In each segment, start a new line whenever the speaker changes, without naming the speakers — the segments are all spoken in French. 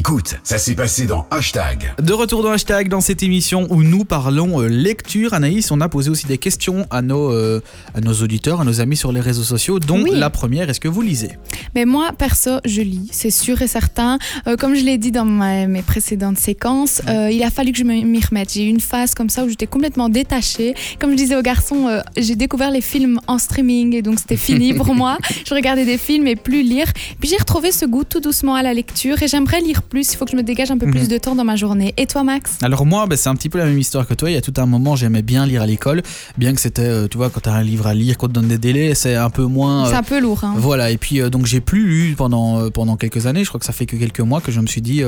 Écoute, ça s'est passé dans Hashtag.
De retour dans Hashtag, dans cette émission où nous parlons euh, lecture. Anaïs, on a posé aussi des questions à nos, euh, à nos auditeurs, à nos amis sur les réseaux sociaux, dont
Oui.
la première, est-ce que vous lisez?
Mais moi, perso, je lis, c'est sûr et certain. Euh, comme je l'ai dit dans ma- mes précédentes séquences, euh, il a fallu que je me- m'y remette. J'ai eu une phase comme ça où j'étais complètement détachée. Comme je disais aux garçons, euh, j'ai découvert les films en streaming et donc c'était fini pour moi. Je regardais des films et plus lire. Puis j'ai retrouvé ce goût tout doucement à la lecture et j'aimerais lire plus. Il faut que je me dégage un peu
Mhm.
plus de temps dans ma journée. Et toi, Max?
Alors moi, bah, c'est un petit peu la même histoire que toi. Il y a tout un moment, j'aimais bien lire à l'école, bien que c'était, euh, tu vois, quand tu as un livre à lire, qu'on te donne des délais, c'est un peu moins... euh,
C'est un peu lourd. Hein.
Voilà, et puis euh, donc j'ai plus lu pendant, pendant quelques années, je crois que ça fait que quelques mois que je me suis dit,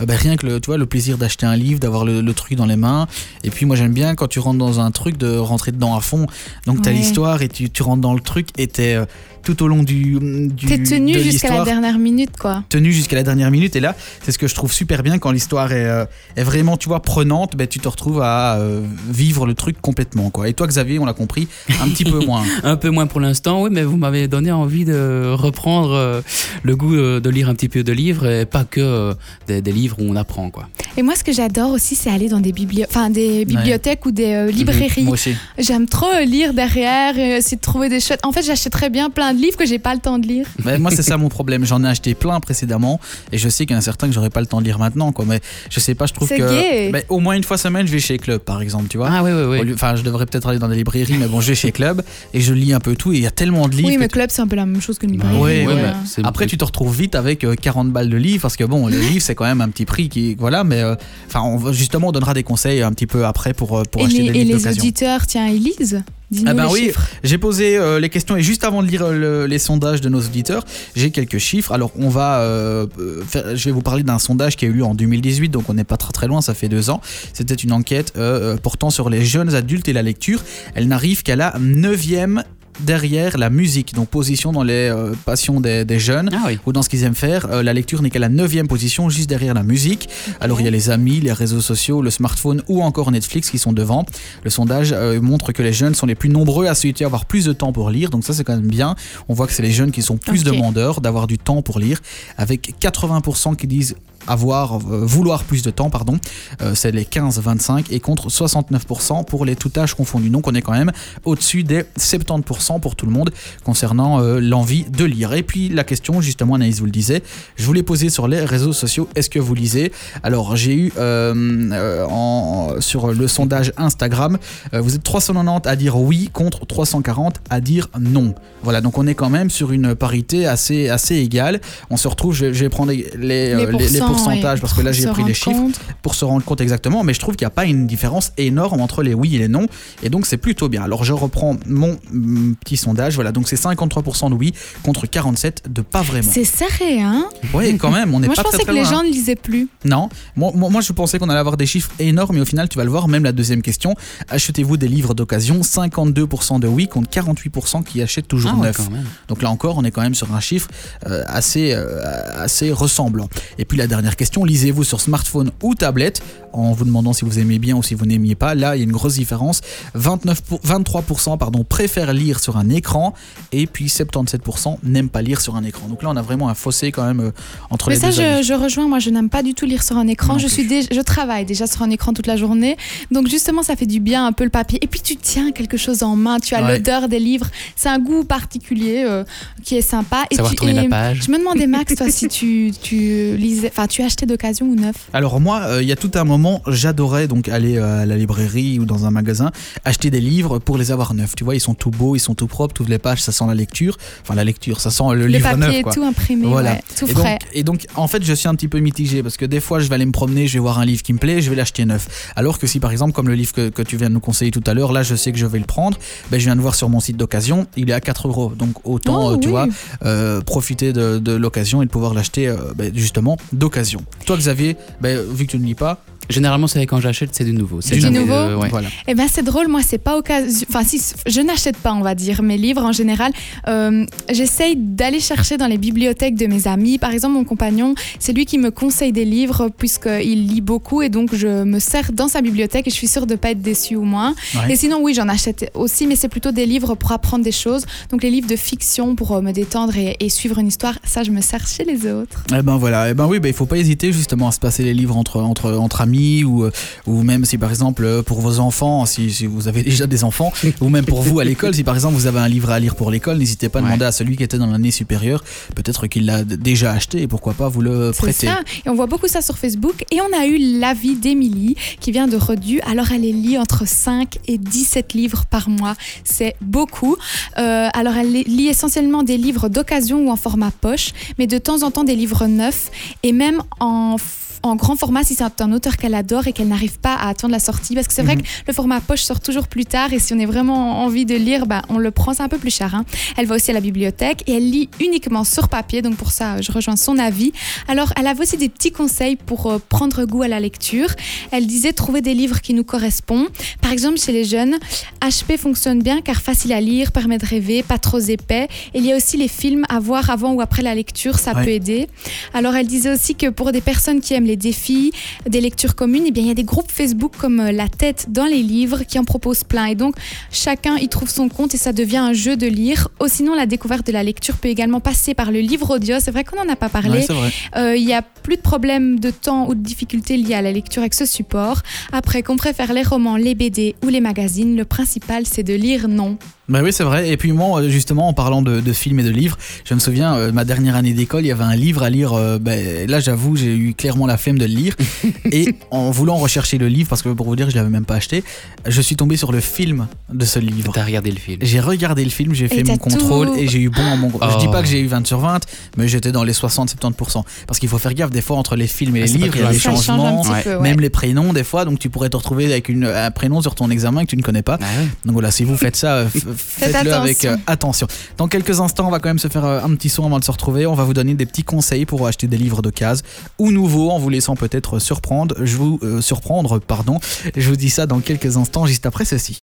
bah, rien que le, tu vois, le plaisir d'acheter un livre, d'avoir le, le truc dans les mains, et puis moi j'aime bien quand tu rentres dans un truc de rentrer dedans à fond, donc
Ouais.
l'histoire et tu, tu rentres dans le truc et t'es tout au long du... du
T'es tenu jusqu'à la dernière minute, quoi.
tenu jusqu'à la dernière minute, et là c'est ce que je trouve super bien quand l'histoire est, euh, est vraiment, tu vois, prenante, ben, tu te retrouves à euh, vivre le truc complètement, quoi. Et toi Xavier, on l'a compris, un petit peu moins.
Un peu moins pour l'instant, oui, mais vous m'avez donné envie de reprendre euh, le goût euh, de lire un petit peu de livres et pas que euh, des, des livres où on apprend, quoi.
Et moi, ce que j'adore aussi, c'est aller dans des, enfin, des bibliothèques ou des euh, librairies.
Moi aussi.
J'aime trop lire derrière et essayer de trouver des chouettes. En fait, j'achèterais bien plein de livres que j'ai pas le temps de lire.
Moi, c'est ça mon problème. J'en ai acheté plein précédemment et je sais qu'il y en a certains que j'aurais pas le temps de lire maintenant. Quoi. Mais je sais pas, je trouve
C'est
que. Ben, au moins une fois semaine, je vais chez Club, par exemple, tu vois.
Ah oui, oui, oui.
Enfin, je devrais peut-être aller dans des librairies, mais bon, je vais chez Club et je lis un peu tout. Et il y a tellement de livres.
oui, mais
tu-
Club, c'est un peu la même chose que une librairie.
ouais,
Ouais,
ouais.
mais
Après, tu te retrouves vite avec euh, 40 balles de livres parce que bon, le livre, c'est quand même un petit prix qui. Voilà, mais euh, enfin, on va- justement, on donnera des conseils un petit peu après pour, euh, pour
Et
acheter
les,
des
et
livres
les
d'occasion.
auditeurs, tiens, ils lisent?
Ah ben oui, j'ai posé euh, les questions et juste avant de lire euh, le- les sondages de nos auditeurs, j'ai quelques chiffres. Alors on va, euh, faire- je vais vous parler d'un sondage qui a eu lieu en 2018, donc on n'est pas très très loin, ça fait deux ans. C'était une enquête euh, portant sur les jeunes adultes et la lecture. Elle n'arrive qu'à la neuvième derrière la musique, donc position dans les euh, passions des, des jeunes
Ah oui.
ou dans ce qu'ils aiment faire. Euh, la lecture n'est qu'à la neuvième position, juste derrière la musique. Alors il y a les amis, les réseaux sociaux, le smartphone ou encore Netflix qui sont devant. Le sondage euh, montre que les jeunes sont les plus nombreux à souhaiter avoir plus de temps pour lire, donc ça c'est quand même bien. On voit que c'est les jeunes qui sont plus demandeurs d'avoir du temps pour lire, avec 80% qui disent avoir euh, vouloir plus de temps pardon. Euh, c'est les 15-25 et contre 69% pour les tout âges confondus. Donc on est quand même au-dessus des 70% pour tout le monde concernant euh, l'envie de lire. Et puis la question justement Anaïs vous le disait je vous l'ai posée sur les réseaux sociaux. Est-ce que vous lisez? Alors j'ai eu euh, en, sur le sondage Instagram vous êtes 390 à dire oui contre 340 à dire non. Voilà donc on est quand même sur une parité assez assez égale. On se retrouve je, vais- je vais prendre les, les, les- les
pourcents,
pourcentages
ouais,
parce que là j'ai pris les chiffres
compte.
pour se rendre compte exactement, mais je trouve qu'il n'y a pas une différence énorme entre les oui et les non, et donc c'est plutôt bien. Alors je reprends mon mm, petit sondage, voilà, donc c'est 53% de oui contre 47 de pas vraiment.
C'est serré, hein?
Oui, quand même, on n'est
Moi,
pas
je
très,
pensais
très
que les gens ne lisaient plus.
non, moi, moi, moi, je pensais qu'on allait avoir des chiffres énormes, mais au final tu vas le voir, même la deuxième question, achetez-vous des livres d'occasion, 52% de oui contre 48% qui achètent toujours
Ah
neuf. Donc là encore, on est quand même sur un chiffre euh, assez, euh, assez ressemblant. Et puis la dernière question, lisez-vous sur smartphone ou tablette en vous demandant si vous aimez bien ou si vous n'aimiez pas. Là, il y a une grosse différence. 29 pour- 23% pardon, préfèrent lire sur un écran et puis 77% n'aiment pas lire sur un écran. Donc là, on a vraiment un fossé quand même euh, entre
Mais
les
ça,
deux. avis.
je, je rejoins. Moi, je n'aime pas du tout lire sur un écran.
Non
Je, suis je travaille déjà sur un écran toute la journée. Donc, justement, ça fait du bien un peu le papier. Et puis, tu tiens quelque chose en main. Tu as
Ouais.
l'odeur des livres. C'est un goût particulier euh, qui est sympa. Et tu- et
la page.
Je me demandais, Max, toi, si tu, tu lisais. Enfin, tu achetais d'occasion ou neuf
Alors moi, euh, il y a tout un moment, j'adorais donc aller euh, à la librairie ou dans un magasin, acheter des livres pour les avoir neufs. Tu vois, ils sont tout beaux, ils sont tout propres, tu ouvres les pages, ça sent la lecture. Enfin la lecture, ça sent le
Les
livre
papiers
neuf. Quoi.
tout imprimé,
Voilà.
ouais, tout
Et
frais.
donc, et donc, en fait, je suis un petit peu mitigé parce que des fois, je vais aller me promener, je vais voir un livre qui me plaît, je vais l'acheter neuf. Alors que si, par exemple, comme le livre que, que tu viens de nous conseiller tout à l'heure, là, je sais que je vais le prendre, ben, je viens de voir sur mon site d'occasion, il est à 4 euros. Donc, autant,
Oh,
euh, tu
oui.
vois, euh, profiter de, de l'occasion et de pouvoir l'acheter, ben, justement, d'occasion. Toi, Xavier, ben, vu que tu ne lis pas,
Généralement, c'est quand j'achète, c'est du nouveau. C'est
Du nouveau
ouais.
Voilà.
Eh ben c'est drôle, moi c'est pas occasion. Enfin si, je n'achète pas, on va dire, mes livres en général. Euh, J'essaye d'aller chercher dans les bibliothèques de mes amis. Par exemple, mon compagnon, c'est lui qui me conseille des livres puisqu'il lit beaucoup et donc je me sers dans sa bibliothèque et je suis sûre de pas être déçue au moins.
Ouais.
Et sinon, oui, j'en achète aussi, mais c'est plutôt des livres pour apprendre des choses. Donc les livres de fiction pour euh, me détendre et, et suivre une histoire, ça je me sers chez les autres.
Eh ben voilà, eh ben oui, ben il faut pas hésiter justement à se passer les livres entre, entre, entre amis ou, ou même si par exemple euh, pour vos enfants, si, si vous avez déjà des enfants, ou même pour vous à l'école, si par exemple vous avez un livre à lire pour l'école, n'hésitez pas à
Ouais.
demander à celui qui était dans l'année supérieure, peut-être qu'il l'a déjà acheté et pourquoi pas vous le
C'est
prêter.
ça. Et on voit beaucoup ça sur Facebook. Et on a eu l'avis d'Émilie qui vient de Redu. Alors elle lit entre 5 et 17 livres par mois. C'est beaucoup. Euh, alors elle lit essentiellement des livres d'occasion ou en format poche, mais de temps en temps des livres neufs et même en en grand format si c'est un auteur qu'elle adore et qu'elle n'arrive pas à attendre la sortie parce que c'est vrai
Mhm.
que le format poche sort toujours plus tard et si on est vraiment envie de lire bah, on le prend c'est un peu plus cher hein. elle va aussi à la bibliothèque et elle lit uniquement sur papier donc pour ça je rejoins son avis alors, elle avait aussi des petits conseils pour euh, prendre goût à la lecture. Elle disait trouver des livres qui nous correspondent. Par exemple, chez les jeunes, HP fonctionne bien car facile à lire, permet de rêver, pas trop épais. Et il y a aussi les films à voir avant ou après la lecture, ça
Ouais.
peut aider. Alors, elle disait aussi que pour des personnes qui aiment les défis, des lectures communes, eh bien, il y a des groupes Facebook comme euh, La tête dans les livres qui en proposent plein. Et donc, chacun y trouve son compte et ça devient un jeu de lire. Ou sinon, la découverte de la lecture peut également passer par le livre audio. C'est vrai qu'on n'en a pas parlé.
Ouais.
Euh, Il n'y a plus de problème de temps ou de difficultés liées à la lecture avec ce support. Après, qu'on préfère les romans, les BD ou les magazines, le principal c'est de lire non.
Bah oui, c'est vrai. Et puis moi, euh, justement, en parlant de, de films et de livres, je me souviens, ma dernière année d'école, il y avait un livre à lire. euh, ben, là, j'avoue, j'ai eu clairement la flemme de le lire. et en voulant rechercher le livre, parce que pour vous dire, je l'avais même pas acheté, je suis tombé sur le film de ce livre.
T'as regardé le film.
J'ai regardé le film, j'ai fait mon contrôle
tout-
et j'ai eu bon en mon. Je dis
Oh.
pas que j'ai eu 20 sur 20, mais j'étais dans les 60-70%. Parce qu'il faut faire gaffe des fois entre les films et
Ah,
les livres, il y a des
change
changements.
petit
ouais.
peu. ouais.
Même les prénoms, des fois, donc tu pourrais te retrouver avec une, un prénom sur ton examen que tu ne connais pas.
Ah ouais.
Donc voilà, si vous faites ça, euh, faites-le
attention.
avec euh, attention. Dans quelques instants, on va quand même se faire euh, un petit son avant de se retrouver. On va vous donner des petits conseils pour acheter des livres d'occasion ou nouveaux en vous laissant peut-être surprendre. Je vous euh, surprendre, pardon. Je vous dis ça dans quelques instants, juste après ceci.